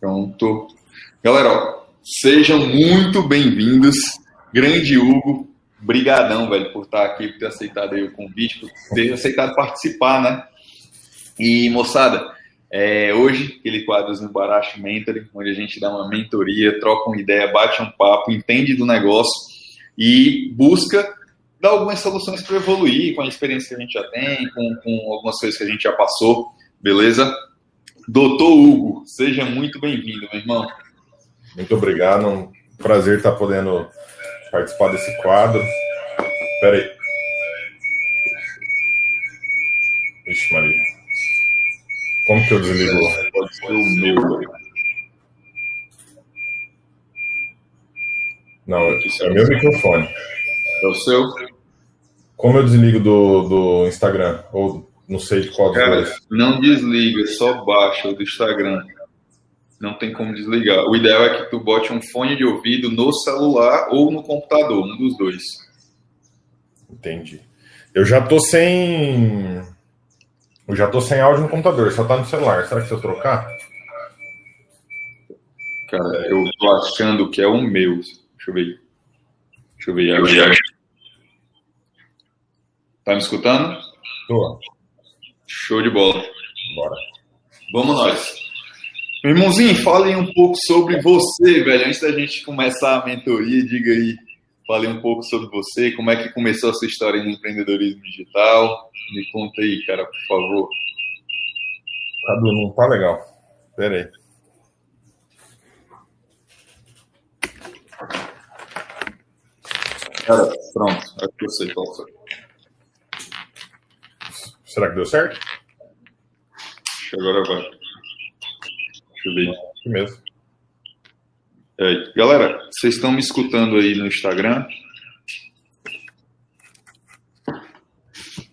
Pronto. Galera, ó, sejam muito bem-vindos. Grande Hugo, brigadão, velho, por estar aqui, por ter aceitado aí o convite, por ter aceitado participar, né? E, moçada, é, hoje, aquele quadro no Baracho Mentoring, onde a gente dá uma mentoria, troca uma ideia, bate um papo, entende do negócio e busca dar algumas soluções para evoluir com a experiência que a gente já tem, com, com algumas coisas que a gente já passou, beleza? Doutor Hugo, seja muito bem-vindo, meu irmão. Muito obrigado, um prazer estar podendo participar desse quadro. Espera aí. Vixe, Maria. Como que eu desligo? Pode ser o meu. Não, é o meu microfone. É o seu? Como eu desligo do, do Instagram? Ou não sei de qual dos Cara, dois. não desliga, só baixa o do Instagram. Não tem como desligar. O ideal é que tu bote um fone de ouvido no celular ou no computador, um dos dois. Entendi. Eu já tô sem. Eu já tô sem áudio no computador, só tá no celular. Será que se eu trocar? Cara, eu tô achando que é o meu. Deixa eu ver. Deixa eu ver agora. Tá me escutando? Tô. Show de bola. Bora. Vamos nós. Meu irmãozinho, fale um pouco sobre você, velho. Antes da gente começar a mentoria, diga aí, fale um pouco sobre você, como é que começou a sua história no empreendedorismo digital. Me conta aí, cara, por favor. Cadu, não tá legal. Pera aí. Cara, pronto, acho que eu sei qual foi. Será que deu certo? Acho que agora vai. Deixa eu ver. Aqui mesmo. É, galera, vocês estão me escutando aí no Instagram?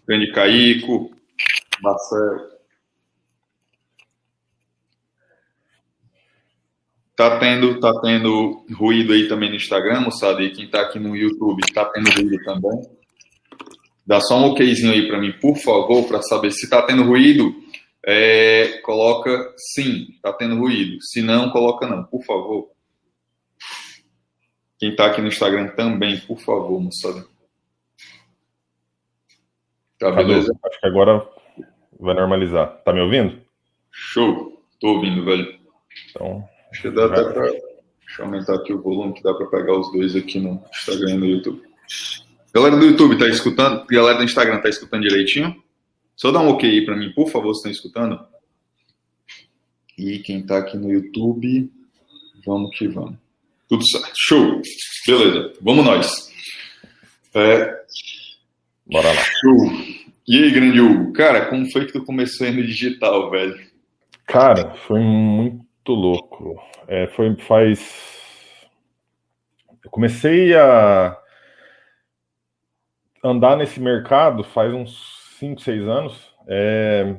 Grande Caico, Marcelo. Tá tendo, tá tendo ruído aí também no Instagram, moçada, e quem tá aqui no YouTube tá tendo ruído também. Dá só um okzinho aí para mim, por favor, para saber se tá tendo ruído. É, coloca sim, tá tendo ruído. Se não, coloca não, por favor. Quem tá aqui no Instagram também, por favor, moçada. Tá beleza? acho que agora vai normalizar. Tá me ouvindo? Show. Tô ouvindo, velho. Então, Acho que dá até pra. Deixa eu aumentar aqui o volume, que dá pra pegar os dois aqui no Instagram e no YouTube. Galera do YouTube, tá escutando? Galera do Instagram, tá escutando direitinho? Só dá um ok aí pra mim, por favor, se estão escutando. E quem tá aqui no YouTube, vamos que vamos. Tudo certo. Show. Beleza. Vamos nós. É, bora lá. show. E aí, grande Hugo? Cara, como foi que tu começou aí no digital, velho? Cara, foi muito louco. É, foi faz. Eu comecei a andar nesse mercado faz uns 5, 6 anos. É,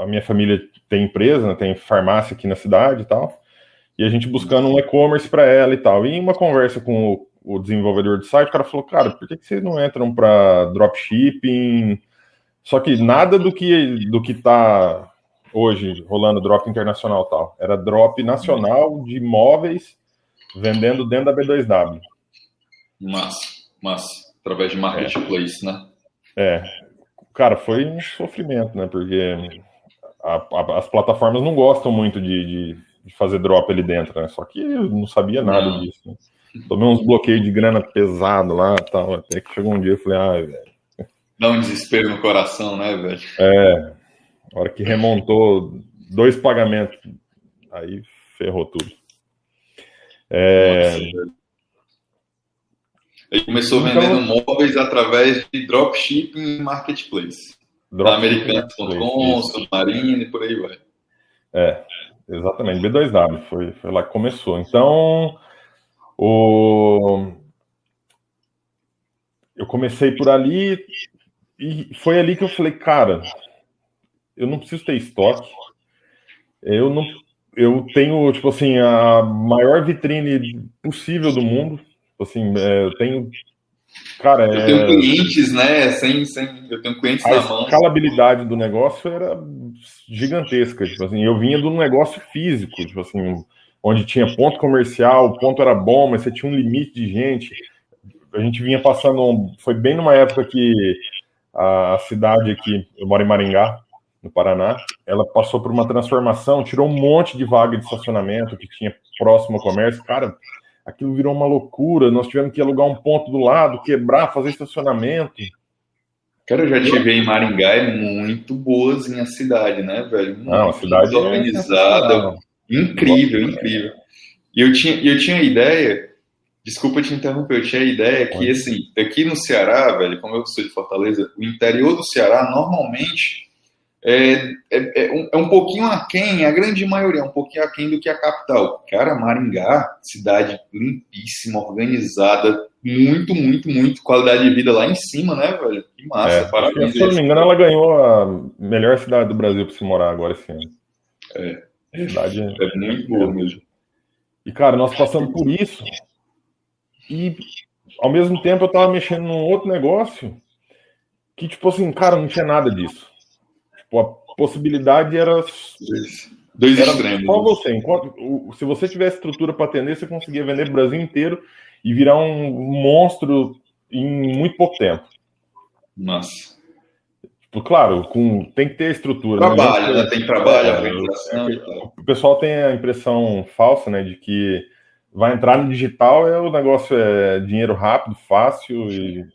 A minha família tem empresa, né, tem farmácia aqui na cidade e tal. E a gente buscando um e-commerce para ela e tal. E em uma conversa com o, o desenvolvedor do site, o cara falou: Cara, por que, que vocês não entram para dropshipping? Só que nada do que do que tá hoje rolando drop internacional tal. Era drop nacional de imóveis vendendo dentro da B2W. Massa, massa. Através de marketplace, né? É, cara, foi um sofrimento, né? Porque a- a- as plataformas não gostam muito de, de- de fazer drop ali dentro, né? Só que eu não sabia nada Não. disso. Né? Tomei uns bloqueios de grana pesado lá tal. Até que chegou um dia e falei, ah, velho. Dá um desespero no coração, né, velho? É, a hora que remontou dois pagamentos, aí ferrou tudo. É, Nossa. Ele começou Então- vendendo móveis através de dropshipping e marketplace. Isso. Submarino e por aí vai. É, exatamente. B2W foi, foi lá que começou. Então, o... eu comecei por ali e foi ali que eu falei, cara, eu não preciso ter estoque. Eu não, eu tenho tipo assim a maior vitrine possível do mundo. Assim, é, eu tenho Cara, eu é... tenho clientes, né? Sem, sem, eu tenho clientes a na mão. A escalabilidade do negócio era gigantesca. Tipo assim, eu vinha de um negócio físico, tipo assim, onde tinha ponto comercial, o ponto era bom, mas você tinha um limite de gente. A gente vinha passando, foi bem numa época que a cidade aqui, eu moro em Maringá, no Paraná, ela passou por uma transformação, tirou um monte de vaga de estacionamento que tinha próximo ao comércio. Cara, aquilo virou uma loucura. Nós tivemos que alugar um ponto do lado, quebrar, fazer estacionamento. Cara, eu já tive em Maringá, é muito boazinha a cidade, né, velho? Muito Não, a cidade organizada. É incrível, incrível. E eu tinha, eu tinha a ideia, desculpa te interromper, eu tinha a ideia que, assim, aqui no Ceará, velho, como eu sou de Fortaleza, o interior do Ceará, normalmente, é, é, é, um, é um pouquinho aquém, a grande maioria é um pouquinho aquém do que a capital. Cara, Maringá, cidade limpíssima, organizada, muito, muito, muito qualidade de vida lá em cima, né, velho? Que massa, é, parabéns. Se eu não me engano, ela ganhou a melhor cidade do Brasil para se morar agora esse ano. É. Cidade é muito boa mesmo. E, cara, nós passamos por isso. E, ao mesmo tempo, eu tava mexendo num outro negócio que, tipo assim, cara, não tinha nada disso. Tipo, a possibilidade era. Dois era extremos. Só você. Enquanto, se você tivesse estrutura para atender, você conseguia vender o Brasil inteiro e virar um monstro em muito pouco tempo. Nossa. Tipo, claro, com, tem que ter estrutura. Trabalho, né? Tem trabalho, é, O pessoal tem a impressão falsa, né, de que vai entrar no digital é o negócio é dinheiro rápido, fácil e.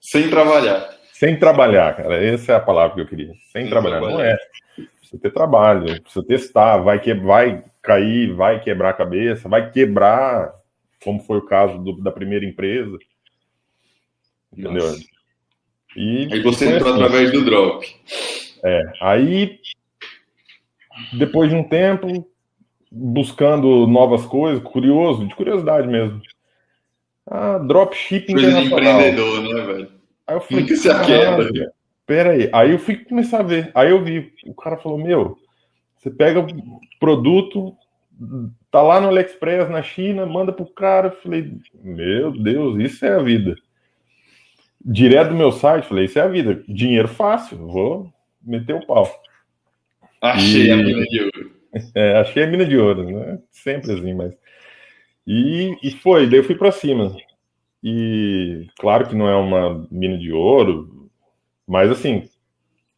Sem trabalhar. Sem trabalhar, cara. Essa é a palavra que eu queria. Sem, trabalhar. Não é. Precisa ter trabalho, precisa testar, vai, que, vai cair, vai quebrar a cabeça, vai quebrar, como foi o caso do, da primeira empresa. Entendeu? Nossa. E aí você entrou assim. através do drop. É. Aí, depois de um tempo, buscando novas coisas, curioso, de curiosidade mesmo. Ah, dropshipping Coisa de empreendedor, né, velho? Aí eu falei, Nunca se aquieta. Pera aí. Aí eu fui começar a ver. Aí eu vi, o cara falou, meu, você pega o produto, tá lá no AliExpress, na China, manda pro cara. Eu falei, meu Deus, isso é a vida. Direto do meu site, falei, isso é a vida. Dinheiro fácil, vou meter o pau. Achei e... a mina de ouro. É, achei a mina de ouro, né? Sempre assim, mas. E, e foi, daí eu fui para cima. E claro que não é uma mina de ouro, mas assim,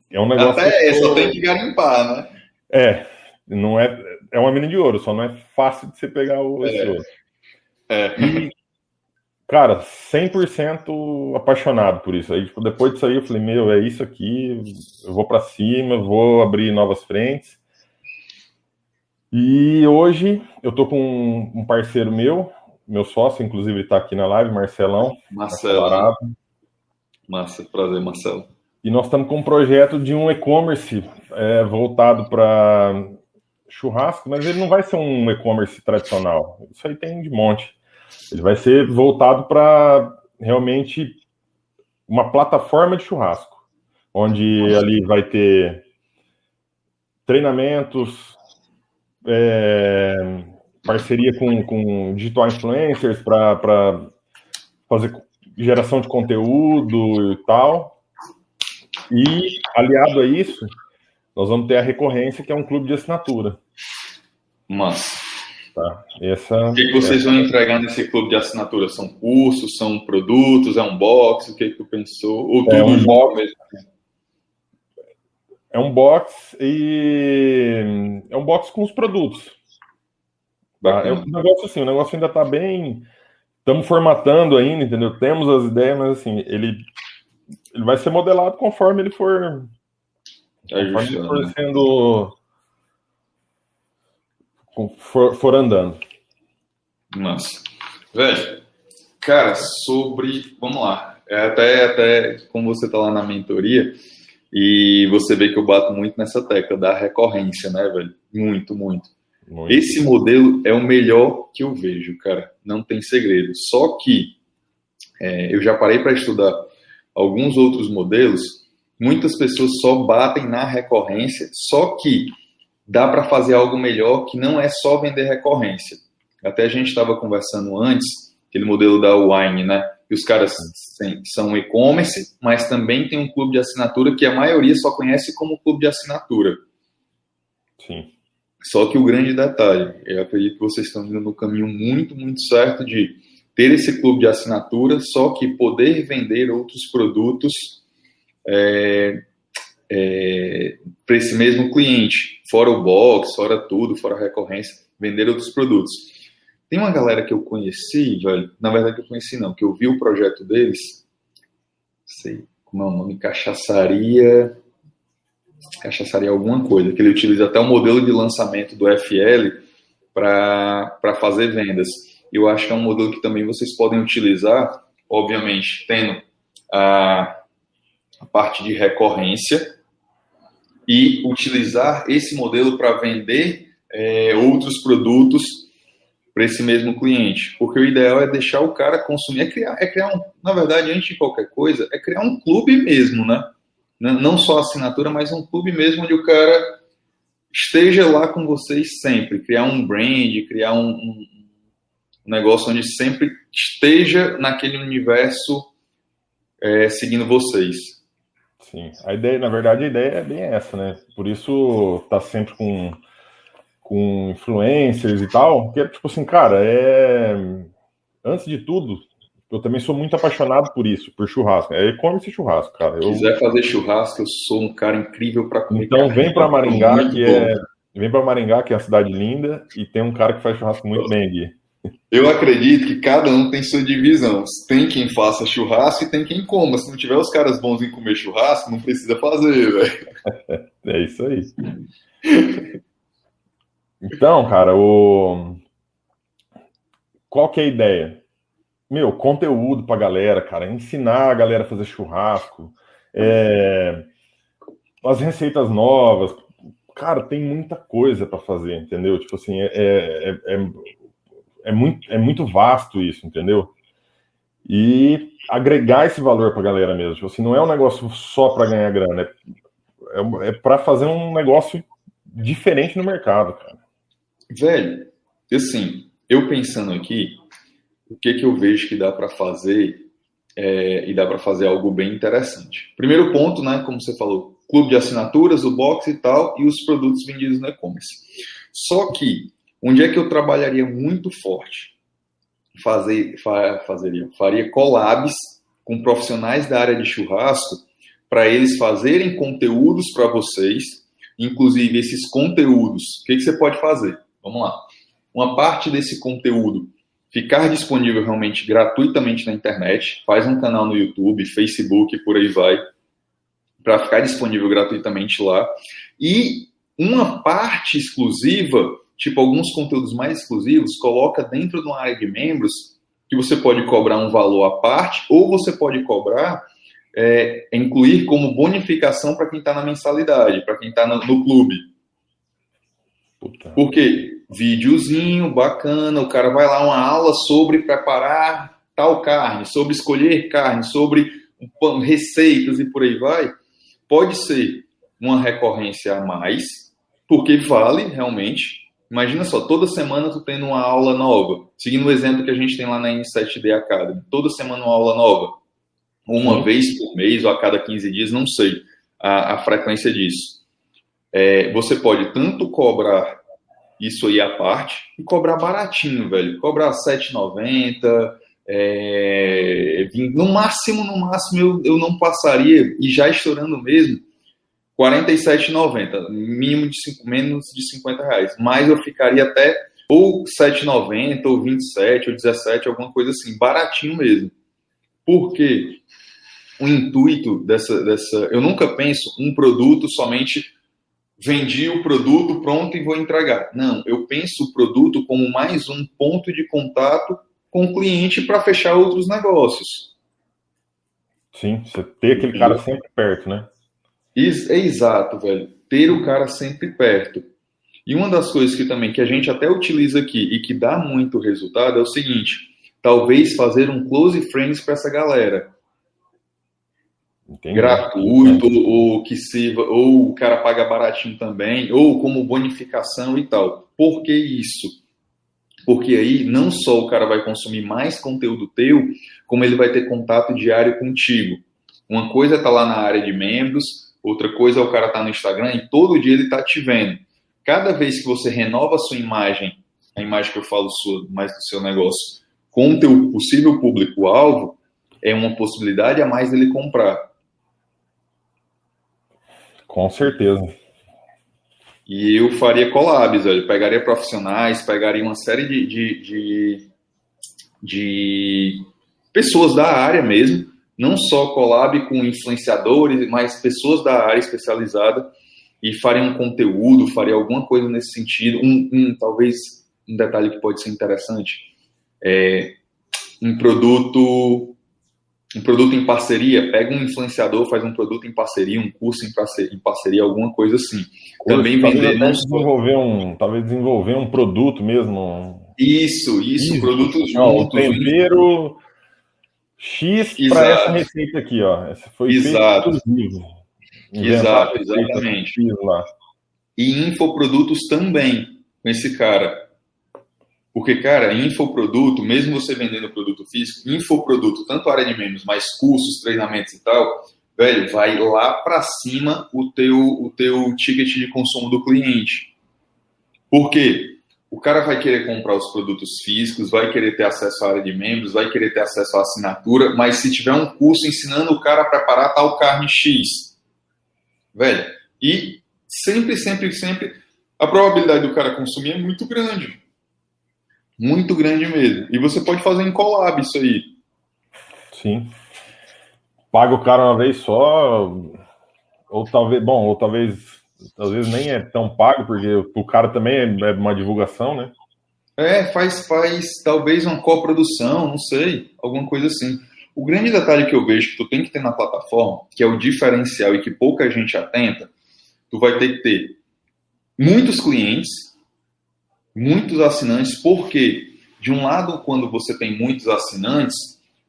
é um negócio. Até só tem que garimpar, né? É, não é. É uma mina de ouro, só não é fácil de você pegar o é. esse ouro. É. E, cara, 100% apaixonado por isso. Aí, tipo, depois disso aí, eu falei: Meu, é isso aqui, eu vou para cima, vou abrir novas frentes. E hoje eu tô com um parceiro meu, meu sócio, inclusive, está aqui na live, Marcelão. Marcelo. Massa, prazer, Marcelo. E nós estamos com um projeto de um e-commerce é, voltado para churrasco, mas ele não vai ser um e-commerce tradicional. Isso aí tem de monte. Ele vai ser voltado para realmente uma plataforma de churrasco, onde Nossa. ali vai ter treinamentos, é, parceria com, com digital influencers para fazer geração de conteúdo e tal. E, aliado a isso, nós vamos ter a recorrência, que é um clube de assinatura. Mas. Tá. Essa, o que, que vocês essa... vão entregar nesse clube de assinatura? São cursos, são produtos, é um box? O que, que tu pensou? Ou é um box mesmo? É um box e é um box com os produtos. Tá? É um negócio assim, o negócio ainda está bem. Estamos formatando ainda, entendeu? Temos as ideias, mas assim, ele, ele vai ser modelado conforme ele for. Conforme ele for né? sendo. For, for andando. Nossa. Velho, cara, sobre. Vamos lá. É até, até como você tá lá na mentoria, e você vê que eu bato muito nessa tecla da recorrência, né, velho? Muito, muito. Muito. Esse modelo é o melhor que eu vejo, cara. Não tem segredo. Só que é, eu já parei para estudar alguns outros modelos. Muitas pessoas só batem na recorrência, só que dá para fazer algo melhor que não é só vender recorrência. Até a gente estava conversando antes, aquele modelo da Wine, né? E os caras são e-commerce, mas também tem um clube de assinatura que a maioria só conhece como clube de assinatura. Sim. Só que o grande detalhe, eu acredito que vocês estão indo no caminho muito, muito certo de ter esse clube de assinatura, só que poder vender outros produtos é, é, para esse mesmo cliente, fora o box, fora tudo, fora a recorrência, vender outros produtos. Tem uma galera que eu conheci, velho, na verdade que eu conheci não, que eu vi o projeto deles, sei como é o nome, cachaçaria, cachaçaria alguma coisa, que ele utiliza até o modelo de lançamento do FL para fazer vendas. Eu acho que é um modelo que também vocês podem utilizar, obviamente, tendo a, a parte de recorrência e utilizar esse modelo para vender é, outros produtos para esse mesmo cliente. Porque o ideal é deixar o cara consumir, é criar, é criar um, na verdade, antes de qualquer coisa, é criar um clube mesmo, né? Não só assinatura, mas um clube mesmo onde o cara esteja lá com vocês sempre, criar um brand, criar um, um um negócio onde sempre esteja naquele universo é, seguindo vocês. Sim, a ideia, na verdade, a ideia é bem essa, né? Por isso tá sempre com, com influencers e tal, que é tipo assim, cara, é antes de tudo, eu também sou muito apaixonado por isso, por churrasco. É e-commerce churrasco, cara. Se quiser fazer churrasco, eu sou um cara incrível para comer. Então vem para Maringá, que é vem para Maringá, que é a cidade linda, e tem um cara que faz churrasco muito bem aqui. Eu acredito que cada um tem sua divisão. Tem quem faça churrasco e tem quem coma. Se não tiver os caras bons em comer churrasco, não precisa fazer, velho. É isso aí. Então, cara, o... qual que é a ideia? Meu, conteúdo pra galera, cara. Ensinar a galera a fazer churrasco. É... As receitas novas. Cara, tem muita coisa para fazer, entendeu? Tipo assim, é, é, é é muito, é muito vasto isso, entendeu? E agregar esse valor para a galera mesmo. Tipo assim, não é um negócio só para ganhar grana, é, é, é para fazer um negócio diferente no mercado, cara. Velho, assim, eu pensando aqui, o que, que eu vejo que dá para fazer é, e dá para fazer algo bem interessante. Primeiro ponto, né, como você falou, clube de assinaturas, o box e tal, e os produtos vendidos no e-commerce. Só que Onde é que eu trabalharia muito forte? Fazer, fazeria, faria collabs com profissionais da área de churrasco para eles fazerem conteúdos para vocês, inclusive esses conteúdos. O que, que você pode fazer? Vamos lá. Uma parte desse conteúdo ficar disponível realmente gratuitamente na internet, faz um canal no YouTube, Facebook, por aí vai, para ficar disponível gratuitamente lá. E uma parte exclusiva tipo alguns conteúdos mais exclusivos, coloca dentro de uma área de membros que você pode cobrar um valor à parte ou você pode cobrar, é, incluir como bonificação para quem está na mensalidade, para quem está no, no, clube. Puta. Porque videozinho bacana, o cara vai lá uma aula sobre preparar tal carne, sobre escolher carne, sobre receitas e por aí vai. Pode ser uma recorrência a mais, porque vale realmente Imagina só, toda semana tu tendo uma aula nova. Seguindo o exemplo que a gente tem lá na N7D Academy. Toda semana uma aula nova. Uma Sim. vez por mês ou a cada 15 dias, não sei a, a frequência disso. É, você pode tanto cobrar isso aí à parte e cobrar baratinho, velho. Cobrar R$7,90, é, no máximo, no máximo eu, eu não passaria, e já estourando mesmo, 47,90, mínimo de cinco, menos de 50 reais. Mas eu ficaria até ou 7,90, ou 27, ou 17, alguma coisa assim, baratinho mesmo. Porque o intuito dessa, dessa. Eu nunca penso um produto somente vendi o produto pronto e vou entregar. Não, eu penso o produto como mais um ponto de contato com o cliente para fechar outros negócios. Sim, você ter aquele cara sempre perto, né? É exato, velho. Ter o cara sempre perto. E uma das coisas que também que a gente até utiliza aqui e que dá muito resultado é o seguinte: talvez fazer um close friends para essa galera. Entendi. Gratuito, ou que sirva, ou o cara paga baratinho também, ou como bonificação e tal. Por que isso? Porque aí não só o cara vai consumir mais conteúdo teu, como ele vai ter contato diário contigo. Uma coisa é estar tá lá na área de membros, outra coisa é o cara estar tá no Instagram e todo dia ele está te vendo. Cada vez que você renova a sua imagem, a imagem que eu falo sua, mais do seu negócio, com o teu possível público-alvo, é uma possibilidade a mais dele comprar. Com certeza. E eu faria collabs, eu pegaria profissionais, pegaria uma série de, de, de, de pessoas da área mesmo, não só collab com influenciadores, mas pessoas da área especializada e faria um conteúdo, faria alguma coisa nesse sentido. Um, um talvez um detalhe que pode ser interessante é um produto um produto em parceria, pega um influenciador, faz um produto em parceria, um curso em parceria, em parceria alguma coisa assim. Também vender não desenvolver um, talvez desenvolver um produto mesmo. Isso, isso, isso. produtos juntos. Tempero X para essa receita aqui, ó. Essa foi Exato. Exato, exatamente. E infoprodutos também com esse cara. Porque, cara, infoproduto, mesmo você vendendo produto físico, infoproduto, tanto área de membros, mais cursos, treinamentos e tal, velho, vai lá para cima o teu, o teu ticket de consumo do cliente. Por quê? O cara vai querer comprar os produtos físicos, vai querer ter acesso à área de membros, vai querer ter acesso à assinatura, mas se tiver um curso ensinando o cara a preparar tal carne X, velho, e sempre, sempre, sempre, a probabilidade do cara consumir é muito grande. Muito grande mesmo. E você pode fazer em collab isso aí. Sim. Paga o cara uma vez só, ou talvez, bom, ou talvez, talvez nem é tão pago, porque o cara também é, é uma divulgação, né? É, faz, faz talvez uma coprodução, não sei, alguma coisa assim. O grande detalhe que eu vejo que tu tem que ter na plataforma, que é o diferencial e que pouca gente atenta, tu vai ter que ter muitos clientes, muitos assinantes, porque de um lado, quando você tem muitos assinantes,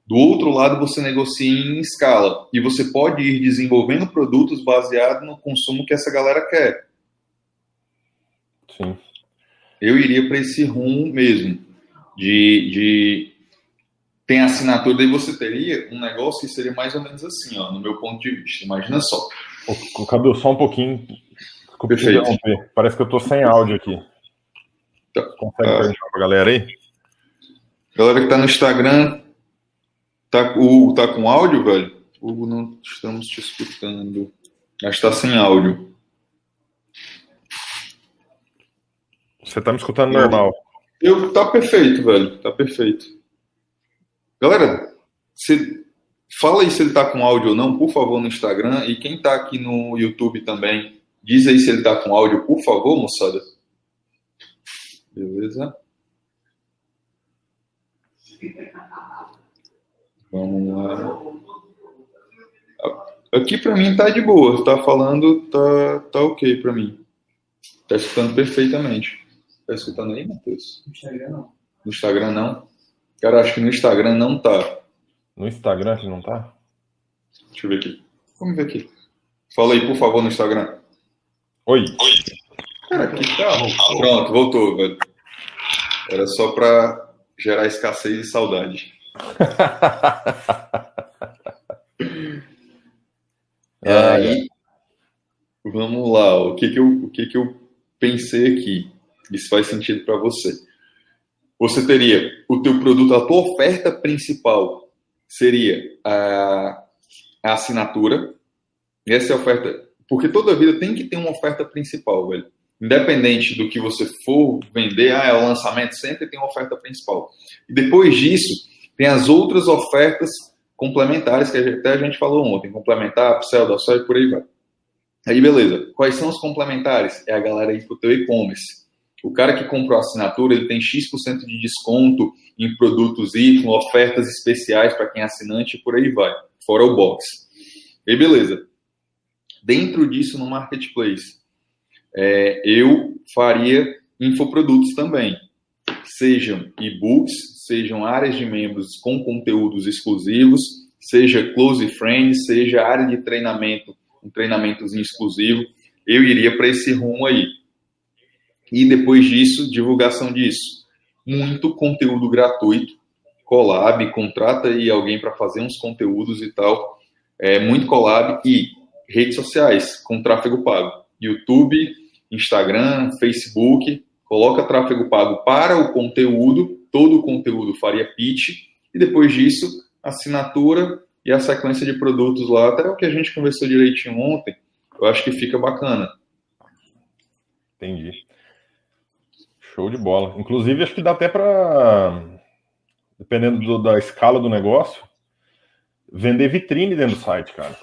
do outro lado você negocia em escala e você pode ir desenvolvendo produtos baseados no consumo que essa galera quer. Sim. Eu iria para esse rumo mesmo de, de tem assinatura e você teria um negócio que seria mais ou menos assim, ó, no meu ponto de vista. Imagina só. Cadu, só um pouquinho. Perfeito. Parece que eu tô sem áudio aqui. Consegue ah. perguntar pra galera aí? Galera que tá no Instagram, tá, o, tá com áudio, velho? Hugo, não estamos te escutando. Acho que tá sem áudio. Você tá me escutando eu, normal. Eu, tá perfeito, velho. Tá perfeito. Galera, se, fala aí se ele tá com áudio ou não, por favor, no Instagram. E quem tá aqui no YouTube também, diz aí se ele tá com áudio, por favor, moçada. Beleza? Vamos lá. Aqui para mim tá de boa, tá falando, tá, tá ok para mim. Tá escutando perfeitamente. Tá escutando aí, Matheus? No Instagram não. No Instagram não? Cara, acho que no Instagram não tá. No Instagram que não tá? Deixa eu ver aqui. Vamos ver aqui. Fala aí, por favor, no Instagram. Oi. Oi. Cara, aqui tá. Pronto, voltou, velho. Era só para gerar escassez e saudade. Aí, vamos lá. O que que eu, o que que eu pensei aqui? Isso faz sentido para você. Você teria o teu produto, a tua oferta principal seria a, a assinatura. Essa é a oferta, porque toda vida tem que ter uma oferta principal, velho independente do que você for vender, ah, é o lançamento, sempre tem uma oferta principal. E depois disso, tem as outras ofertas complementares que até a gente falou ontem, complementar, upsell, da e por aí vai. Aí beleza, quais são os complementares? É a galera aí pro teu e-commerce. O cara que comprou a assinatura, ele tem X% de desconto em produtos Y, ofertas especiais para quem é assinante e por aí vai, fora o box. E beleza. Dentro disso, no marketplace, é, eu faria infoprodutos também. Sejam e-books, sejam áreas de membros com conteúdos exclusivos, seja close friends, seja área de treinamento, um treinamentozinho exclusivo, eu iria para esse rumo aí. E depois disso, divulgação disso. muito conteúdo gratuito, collab, contrata aí alguém para fazer uns conteúdos e tal, é, muito collab e redes sociais com tráfego pago, YouTube, Instagram, Facebook, coloca tráfego pago para o conteúdo, todo o conteúdo faria pitch e depois disso assinatura e a sequência de produtos lá, até o que a gente conversou direitinho ontem, eu acho que fica bacana. Entendi. Show de bola. Inclusive, acho que dá até para, dependendo do, da escala do negócio, vender vitrine dentro do site, cara.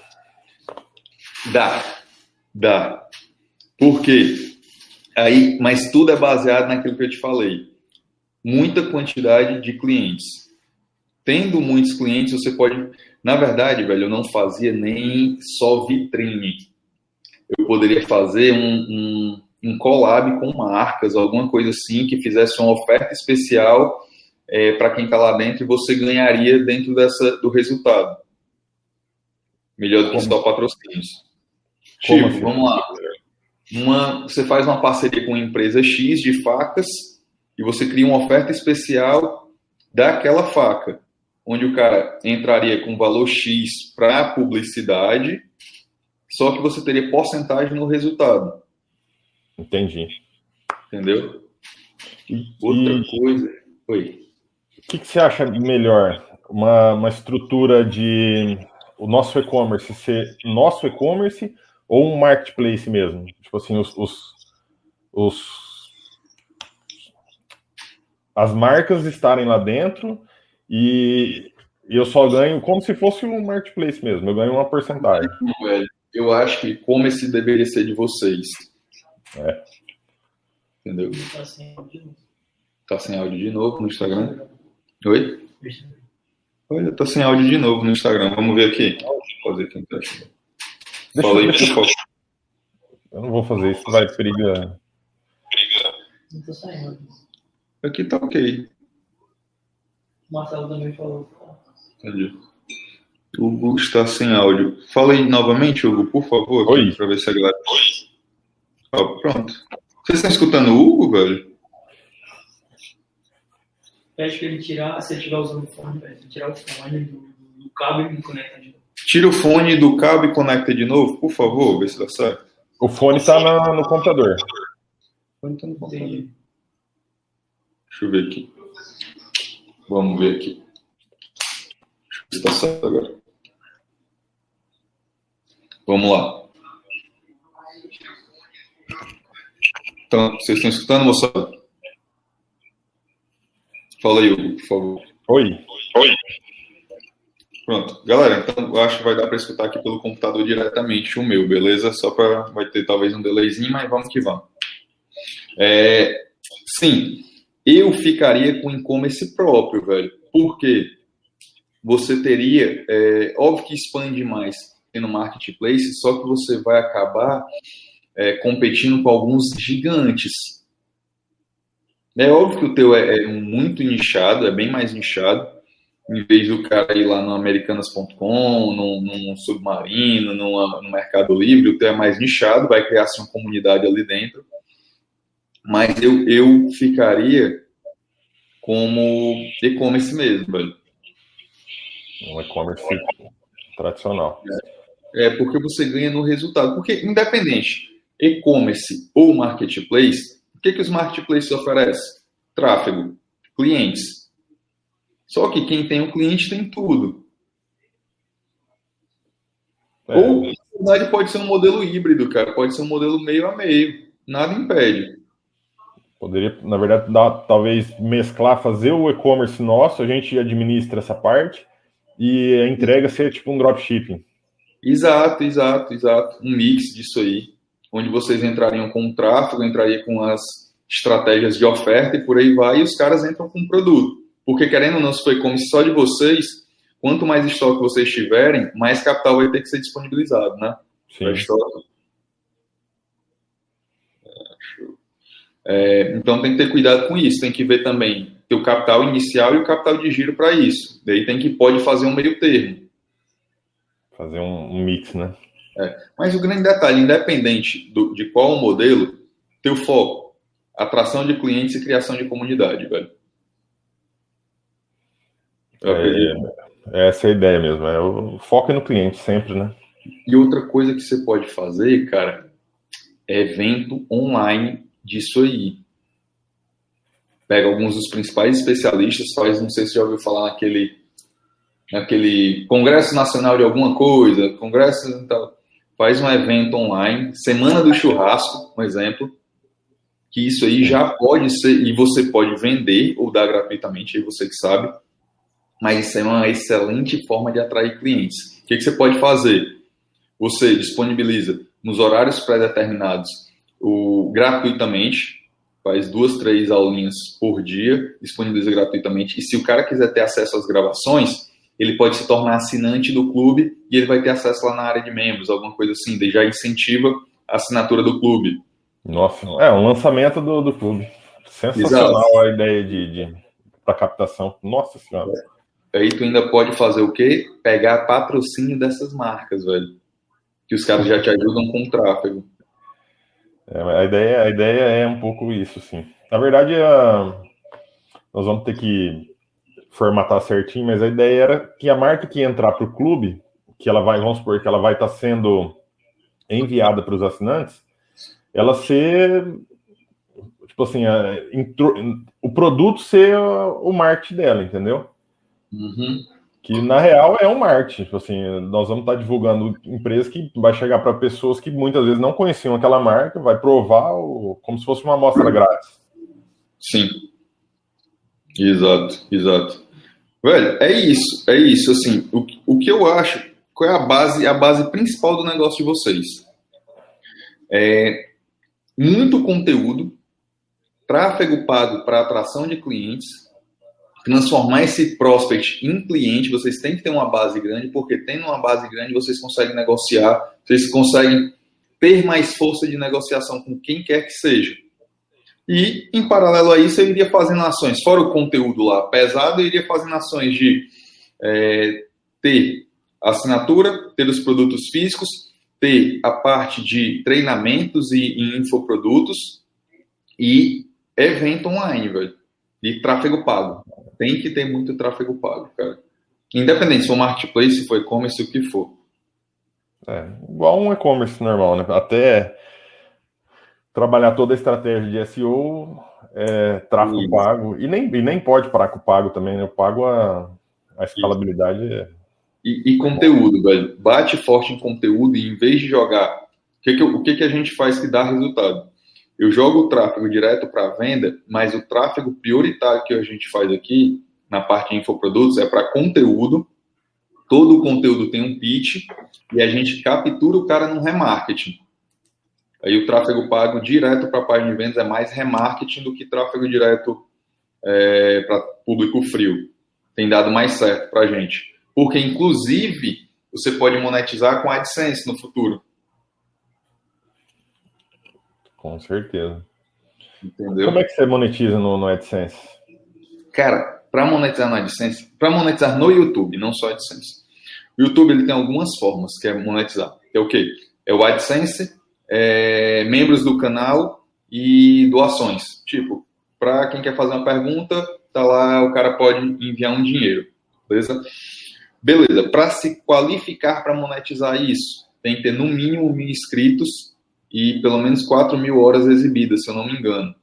Dá, dá. Por quê? Aí, mas tudo é baseado naquilo que eu te falei. Muita quantidade de clientes. Tendo muitos clientes, você pode. Na verdade, velho, eu não fazia nem só vitrine. Eu poderia fazer um, um um collab com marcas, alguma coisa assim, que fizesse uma oferta especial é, para quem está lá dentro e você ganharia dentro dessa, do resultado. Melhor do que só patrocínios. Tipo, assim? vamos lá. Uma, você faz uma parceria com uma empresa X de facas e você cria uma oferta especial daquela faca, onde o cara entraria com valor X para publicidade, só que você teria porcentagem no resultado. Entendi. Entendeu? E, Outra e... coisa. Oi. O que, que, você acha melhor? Uma, uma estrutura de o nosso e-commerce ser nosso e-commerce ou um marketplace mesmo? Tipo assim, os, os, os, as marcas estarem lá dentro e, e eu só ganho como se fosse um marketplace mesmo, eu ganho uma porcentagem. Eu acho que como esse deveria ser de vocês é. Entendeu? Tá sem áudio de novo no Instagram. Oi? Olha, tá sem áudio de novo no Instagram. Vamos ver aqui. fazer aqui teste. Fala aí, por favor. Eu não vou fazer isso, vai perigar. Não tô saindo. Aqui tá ok. O Marcelo também falou. Entendi. O Hugo está sem áudio. Fala aí novamente, Hugo, por favor, para ver se a galera. Oi pronto. Vocês estão escutando o Hugo, velho? Pede que ele tirar, se ele estiver usando o fone, velho, tirar o fone do, do cabo e conecta de novo. Tira o fone do cabo e conecta de novo, por favor, ver se dá certo. O fone está no computador. O fone tá no computador. Deixa eu ver aqui. Vamos ver aqui. Deixa eu ver se está certo agora. Vamos lá. Então, vocês estão escutando, moçada? Fala aí, Hugo, por favor. Oi. Oi. Pronto. Galera, então eu acho que vai dar para escutar aqui pelo computador diretamente o meu, beleza? Só para. Vai ter talvez um delayzinho, mas vamos que vamos. É, sim, eu ficaria com e-commerce próprio, velho. Por quê? Você teria. É, óbvio que expande mais no marketplace, só que você vai acabar é, competindo com alguns gigantes. É óbvio que o teu é, é, muito nichado, é bem mais nichado, em vez do cara ir lá no americanas.com, num, num, submarino, numa, no Mercado Livre, o teu é mais nichado, vai criar-se uma comunidade ali dentro. Mas eu, eu ficaria como e-commerce mesmo, velho. Um e-commerce tradicional. É, é, porque você ganha no resultado. Porque, independente, e-commerce ou marketplace, o que, que os marketplaces oferecem? Tráfego, clientes. Só que quem tem o um cliente tem tudo. É. Ou, na verdade, pode ser um modelo híbrido, cara. Pode ser um modelo meio a meio. Nada impede. Poderia, na verdade, dar, talvez mesclar, fazer o e-commerce nosso, a gente administra essa parte e a entrega ser tipo um dropshipping. Exato, exato, exato. Um mix disso aí onde vocês entrariam com o tráfego, entraria com as estratégias de oferta e por aí vai, e os caras entram com o produto. Porque querendo ou não, se foi como só de vocês, quanto mais estoque vocês tiverem, mais capital vai ter que ser disponibilizado, né? Sim. É, então tem que ter cuidado com isso, tem que ver também o capital inicial e o capital de giro para isso. Daí tem que pode fazer um meio termo. Fazer um, um mix, né? É. Mas o grande detalhe, independente do, de qual o modelo, teu foco, atração de clientes e criação de comunidade, velho. É, essa é a ideia mesmo. É o foco é no cliente sempre, né? E outra coisa que você pode fazer, cara, é evento online disso aí. Pega alguns dos principais especialistas, faz, não sei se já ouviu falar naquele, naquele Congresso Nacional de alguma coisa, Congresso então, faz um evento online, Semana do Churrasco, um exemplo, que isso aí já pode ser, e você pode vender ou dar gratuitamente, aí você que sabe, mas isso é uma excelente forma de atrair clientes. O que, que você pode fazer? Você disponibiliza nos horários pré-determinados o gratuitamente, faz duas, três aulinhas por dia, disponibiliza gratuitamente. E se o cara quiser ter acesso às gravações, ele pode se tornar assinante do clube e ele vai ter acesso lá na área de membros, alguma coisa assim, daí já incentiva a assinatura do clube. Nossa, é um lançamento do, do clube. Sensacional Exato. a ideia de, de para captação. Nossa senhora. É. Aí tu ainda pode fazer o quê? Pegar patrocínio dessas marcas, velho. Que os caras já te ajudam com o tráfego. É, a, ideia, a ideia é um pouco isso, sim. Na verdade, a, nós vamos ter que formatar certinho, mas a ideia era que a marca que entrar para o clube, que ela vai, vamos supor que ela vai estar tá sendo enviada para os assinantes, ela ser, tipo assim, a, intro, o produto ser o marketing dela, entendeu? Uhum que na real é um marketing. Tipo assim, nós vamos estar divulgando empresas que vai chegar para pessoas que muitas vezes não conheciam aquela marca, vai provar o, como se fosse uma amostra grátis. Sim. Exato, exato. Velho, é isso, é isso. Assim, o, o que eu acho, qual é a base, a base principal do negócio de vocês? É muito conteúdo, tráfego pago para atração de clientes transformar esse prospect em cliente, vocês têm que ter uma base grande, porque tendo uma base grande, vocês conseguem negociar, vocês conseguem ter mais força de negociação com quem quer que seja. E, em paralelo a isso, eu iria fazendo ações, fora o conteúdo lá pesado, eu iria fazendo ações de é, ter assinatura, ter os produtos físicos, ter a parte de treinamentos e, e infoprodutos e evento online, velho. E tráfego pago tem que ter muito tráfego pago, cara. Independente se for marketplace, se for e-commerce, o que for. É, igual um e-commerce normal, né? Até trabalhar toda a estratégia de SEO, é, tráfego Isso. pago, e nem, e nem pode parar com o pago também, né? O pago, a, a escalabilidade é... E, e, conteúdo, velho. Bate forte em conteúdo e em vez de jogar. O que, que, o que, que a gente faz que dá resultado? Eu jogo o tráfego direto para venda, mas o tráfego prioritário que a gente faz aqui, na parte de infoprodutos, é para conteúdo. Todo o conteúdo tem um pitch e a gente captura o cara no remarketing. Aí o tráfego pago direto para a página de vendas é mais remarketing do que tráfego direto é, para público frio. Tem dado mais certo para a gente. Porque, inclusive, você pode monetizar com AdSense no futuro. Com certeza. Entendeu? Como é que você monetiza no, no AdSense? Cara, para monetizar no AdSense, para monetizar no YouTube, não só AdSense. O YouTube ele tem algumas formas que é monetizar. É o quê? É o AdSense, é, membros do canal e doações. Tipo, para quem quer fazer uma pergunta, tá lá, o cara pode enviar um dinheiro. Beleza? Beleza. Para se qualificar para monetizar isso, tem que ter no mínimo mil inscritos e pelo menos 4 mil horas exibidas, se eu não me engano,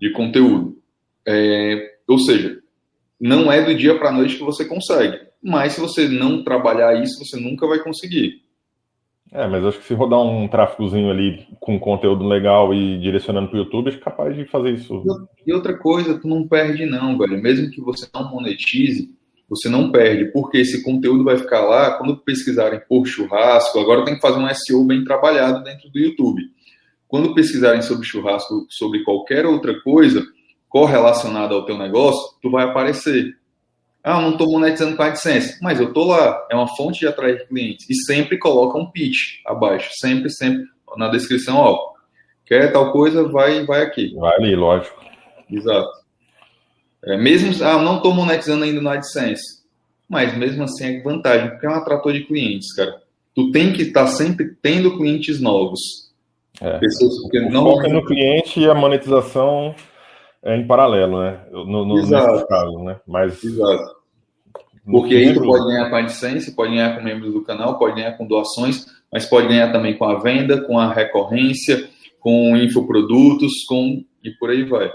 de conteúdo. É, ou seja, não é do dia para a noite que você consegue. Mas se você não trabalhar isso, você nunca vai conseguir. É, mas acho que se rodar um tráfegozinho ali com conteúdo legal e direcionando para o YouTube, é capaz de fazer isso. E outra coisa, tu não perde não, velho. Mesmo que você não monetize, você não perde, porque esse conteúdo vai ficar lá, quando pesquisarem por churrasco, agora tem que fazer um SEO bem trabalhado dentro do YouTube. Quando pesquisarem sobre churrasco, sobre qualquer outra coisa correlacionada ao teu negócio, tu vai aparecer. Ah, não estou monetizando com a AdSense, mas eu estou lá. É uma fonte de atrair clientes. E sempre coloca um pitch abaixo. Sempre, sempre. Na descrição, ó. Quer tal coisa, vai, vai aqui. Vai ali, lógico. Exato. É, mesmo, ah, não estou monetizando ainda no AdSense, mas mesmo assim é vantagem, porque é um atrator de clientes, cara. Tu tem que estar tá sempre tendo clientes novos. É. Pessoas que não... foco é no cliente e a monetização é em paralelo, né? No, no, Exato. caso, né? Mas Exato. Porque aí tu pode ganhar com a AdSense, pode ganhar com membros do canal, pode ganhar com doações, mas pode ganhar também com a venda, com a recorrência, com infoprodutos, com e por aí vai.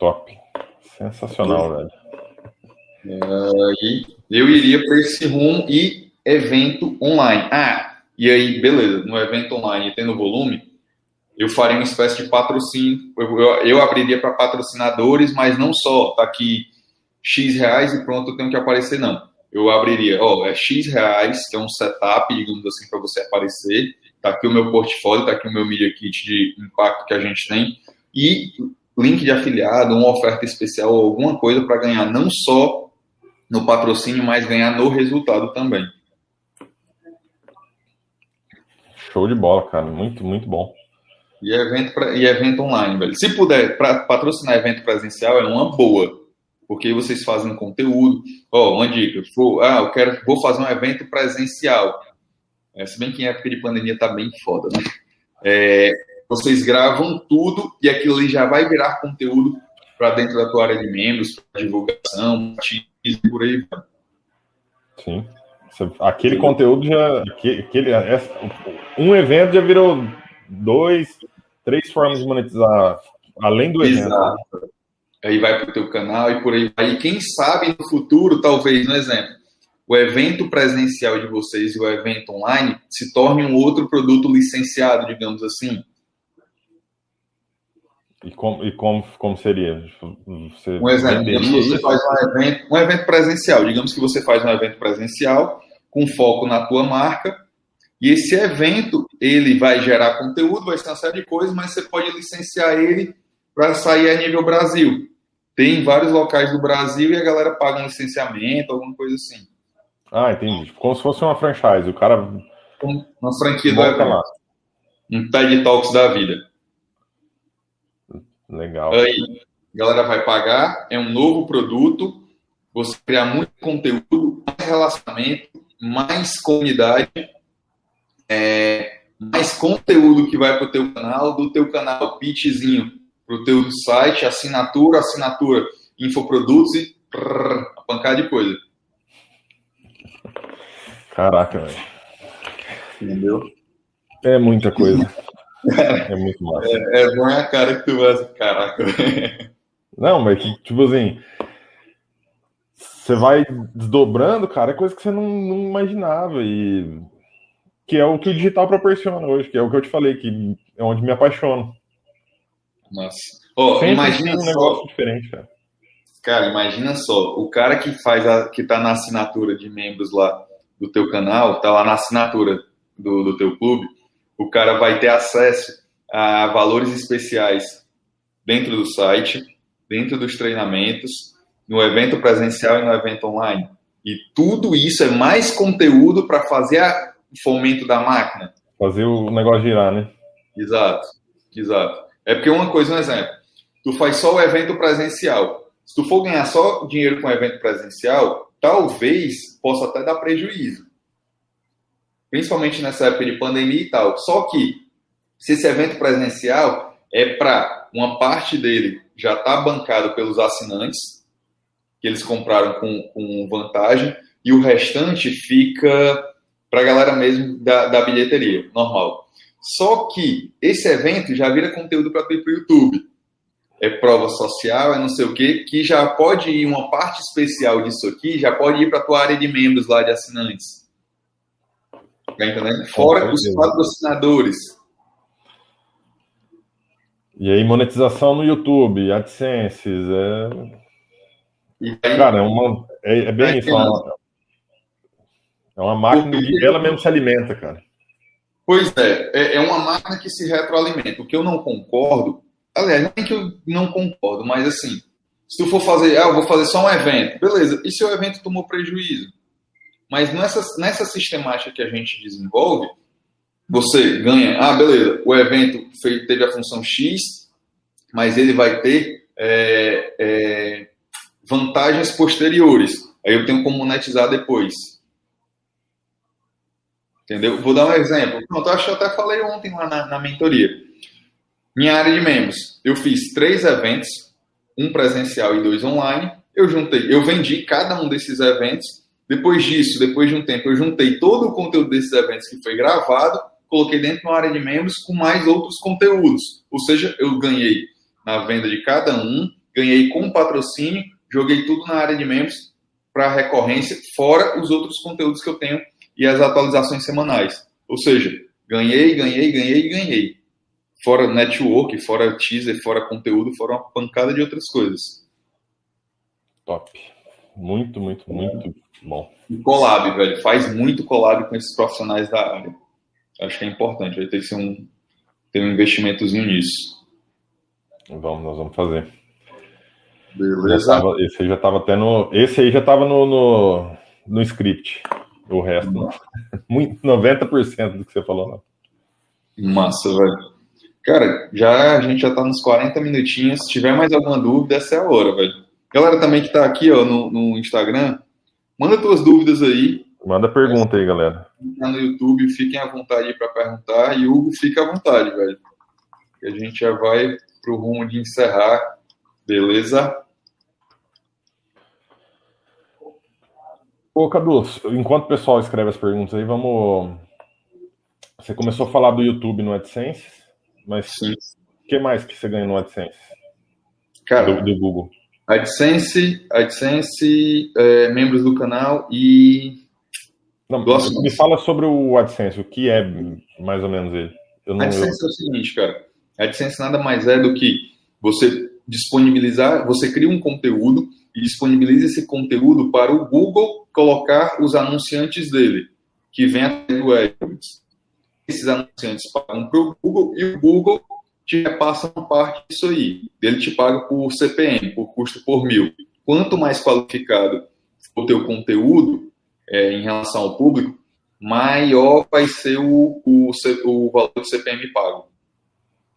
Top. Sensacional, velho. E eu iria para esse rumo e evento online. Ah, e aí, beleza, no evento online, tendo volume, eu faria uma espécie de patrocínio. Eu, eu, eu abriria para patrocinadores, mas não só, tá aqui X reais e pronto, eu tenho que aparecer, não. Eu abriria, ó, é X reais, que é um setup, digamos assim, para você aparecer. Tá aqui o meu portfólio, tá aqui o meu Media Kit de impacto que a gente tem. E link de afiliado, uma oferta especial ou alguma coisa para ganhar não só no patrocínio, mas ganhar no resultado também. Show de bola, cara. Muito, muito bom. E evento, pra, e evento online, velho. Se puder pra, patrocinar evento presencial, é uma boa. Porque vocês fazem conteúdo. Ó, oh, uma dica. For, ah, eu quero, vou fazer um evento presencial. É, se bem que em época de pandemia tá bem foda, né? É, vocês gravam tudo e aquilo ali já vai virar conteúdo para dentro da tua área de membros, divulgação, por aí. Sim. Aquele Sim. conteúdo já. Aquele, é, um evento já virou dois, três formas de monetizar além do evento. Exato. Aí vai para o teu canal e por aí vai. E quem sabe no futuro, talvez, no exemplo, o evento presencial de vocês e o evento online se torne um outro produto licenciado, digamos assim. E como, e como, como seria? Você um exemplo, você faz um evento, um evento presencial. Digamos que você faz um evento presencial com foco na tua marca e esse evento ele vai gerar conteúdo, vai ser uma série de coisas, mas você pode licenciar ele para sair a nível Brasil. Tem vários locais do Brasil e a galera paga um licenciamento, alguma coisa assim. Ah, entendi. Como se fosse uma franchise. O cara. Uma franquia do evento. Lá. Um TED Talks da vida. Legal. Aí, a galera vai pagar, é um novo produto, você criar muito conteúdo, mais relacionamento, mais comunidade, é, mais conteúdo que vai para o teu canal, do teu canal, pitchzinho para o teu site, assinatura, assinatura, infoprodutos e prrr, a pancada de coisa. Caraca, velho. Entendeu? É muita coisa. É muito massa. É, é bom é a cara que tu vai. Caraca. Não, mas tipo assim. Você vai desdobrando, cara, é coisa que você não, não imaginava. E que é o que o digital proporciona hoje, que é o que eu te falei, que é onde me apaixono. Nossa. Oh, imagina um negócio diferente, cara. Cara, imagina só, o cara que faz a, que tá na assinatura de membros lá do teu canal, tá lá na assinatura do, do teu clube, o cara vai ter acesso a valores especiais dentro do site, dentro dos treinamentos, no evento presencial e no evento online. E tudo isso é mais conteúdo para fazer o fomento da máquina. Fazer o negócio girar, né? Exato, exato. É porque uma coisa, um exemplo, tu faz só o evento presencial. Se tu for ganhar só dinheiro com o evento presencial, talvez possa até dar prejuízo principalmente nessa época de pandemia e tal. Só que, se esse evento presencial é para uma parte dele já está bancado pelos assinantes, que eles compraram com, com vantagem, e o restante fica para a galera mesmo da, da bilheteria, normal. Só que esse evento já vira conteúdo para o YouTube. É prova social, é não sei o quê, que já pode ir uma parte especial disso aqui, já pode ir para a tua área de membros lá de assinantes. Tá entendendo? Fora os patrocinadores. E aí, monetização no YouTube, AdSense, é... Cara, é, uma, é, é bem isso. É uma, é máquina que ela mesmo se alimenta, cara. Pois é, é, é uma máquina que se retroalimenta. O que eu não concordo, aliás, não é que eu não concordo, mas assim, se tu for fazer, ah, eu vou fazer só um evento, beleza, e se o evento tomou prejuízo? Mas nessa, nessa sistemática que a gente desenvolve, você ganha, ah, beleza, o evento teve a função X, mas ele vai ter é, é, vantagens posteriores. Aí eu tenho como monetizar depois. Entendeu? Vou dar um exemplo. Pronto, acho que eu até falei ontem lá na, na mentoria. Minha área de membros, eu fiz três eventos, um presencial e dois online, Eu juntei, eu vendi cada um desses eventos. Depois disso, depois de um tempo, eu juntei todo o conteúdo desses eventos que foi gravado, coloquei dentro de uma área de membros com mais outros conteúdos. Ou seja, eu ganhei na venda de cada um, ganhei com patrocínio, joguei tudo na área de membros para recorrência, fora os outros conteúdos que eu tenho e as atualizações semanais. Ou seja, ganhei, ganhei, ganhei, ganhei. Fora network, fora teaser, fora conteúdo, fora uma pancada de outras coisas. Top. Muito, muito, muito bom. E collab, velho. Faz muito collab com esses profissionais da área. Acho que é importante. Vai ter que ser um, ter um investimentozinho nisso. Vamos, nós vamos fazer. Beleza. Tava, esse aí já estava até no. Esse aí já estava no, no, no script. O resto, não. Muito, 90% do que você falou, não. Massa, velho. Cara, já a gente já tá nos 40 minutinhos. Se tiver mais alguma dúvida, essa é a hora, velho. Galera também que tá aqui, ó, no, no Instagram, manda tuas dúvidas aí. Manda pergunta aí, galera. Tá no YouTube, fiquem à vontade aí para perguntar. E Hugo, fica à vontade, velho. Que a gente já vai pro rumo de encerrar. Beleza? Ô, Cadu, enquanto o pessoal escreve as perguntas aí, vamos. Você começou a falar do YouTube no AdSense, mas o que mais que você ganha no AdSense? Cara, Do, do Google. AdSense, AdSense, é, membros do canal e. Não, Gosto me fala sobre o AdSense, o que é mais ou menos ele. Eu não, eu, AdSense é o seguinte, cara. AdSense nada mais é do que você disponibilizar, você cria um conteúdo e disponibiliza esse conteúdo para o Google colocar os anunciantes dele, que vem até do AdWords. Esses anunciantes pagam para o Google e o Google te repassa uma parte disso aí. Ele te paga por CPM, por custo por mil. Quanto mais qualificado for o teu conteúdo é, em relação ao público, maior vai ser o, o, o valor do CPM pago.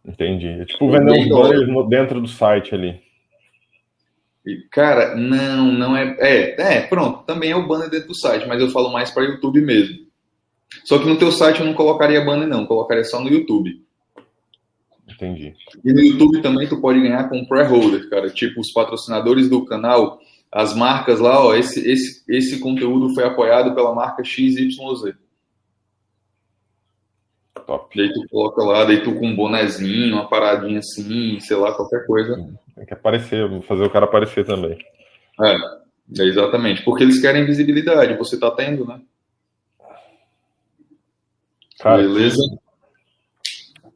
entendi. É tipo vender uns banners no- dentro do site ali. Cara, não, não é. É, é, pronto, também é o banner dentro do site, mas eu falo mais para YouTube mesmo. Só que no teu site eu não colocaria banner, não, colocaria só no YouTube. Entendi. E no YouTube também tu pode ganhar com pré-holder, cara. Tipo, os patrocinadores do canal, as marcas lá, ó, esse, esse, esse conteúdo foi apoiado pela marca XYZ. Top. Daí tu coloca lá, daí tu com um bonezinho, uma paradinha assim, sei lá, qualquer coisa. Tem que aparecer, fazer o cara aparecer também. É, é exatamente. Porque eles querem visibilidade, você tá tendo, né? Cara, Beleza?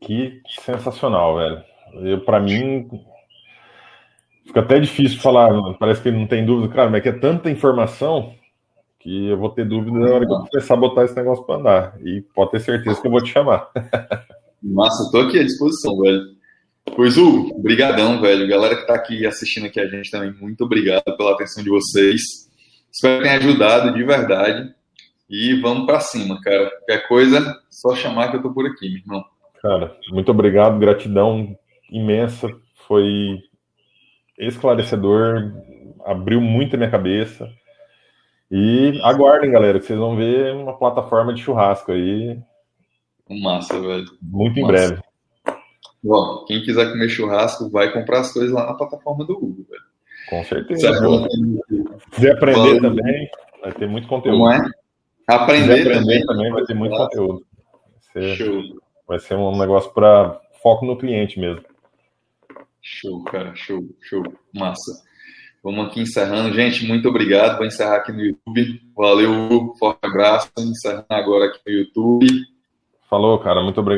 Que sensacional, velho. Eu, para mim, fica até difícil falar, parece que não tem dúvida, cara, mas é que é tanta informação que eu vou ter dúvida na hora que eu começar a botar esse negócio para andar. E pode ter certeza que eu vou te chamar. Massa, tô aqui à disposição, velho. Pois, Hugo, brigadão, velho. Galera que tá aqui assistindo aqui a gente também, muito obrigado pela atenção de vocês. Espero que tenha ajudado de verdade. E vamos pra cima, cara. Qualquer coisa, só chamar que eu tô por aqui, meu irmão. Cara, muito obrigado, gratidão imensa. Foi esclarecedor, abriu muito a minha cabeça. E aguardem, galera, que vocês vão ver uma plataforma de churrasco aí Massa, velho. muito em Massa. breve. Ó, quem quiser comer churrasco, vai comprar as coisas lá na plataforma do Google, velho. Com certeza. Certo? Se quiser aprender também, vai ter muito conteúdo. Como é? Aprender, aprender também. também, vai ter muito conteúdo. Show. Vai ser um negócio para foco no cliente mesmo. Show, cara, show, show. Massa. Vamos aqui encerrando. Gente, muito obrigado. Vou encerrar aqui no YouTube. Valeu, forte abraço. Encerrando agora aqui no YouTube. Falou, cara, muito obrigado.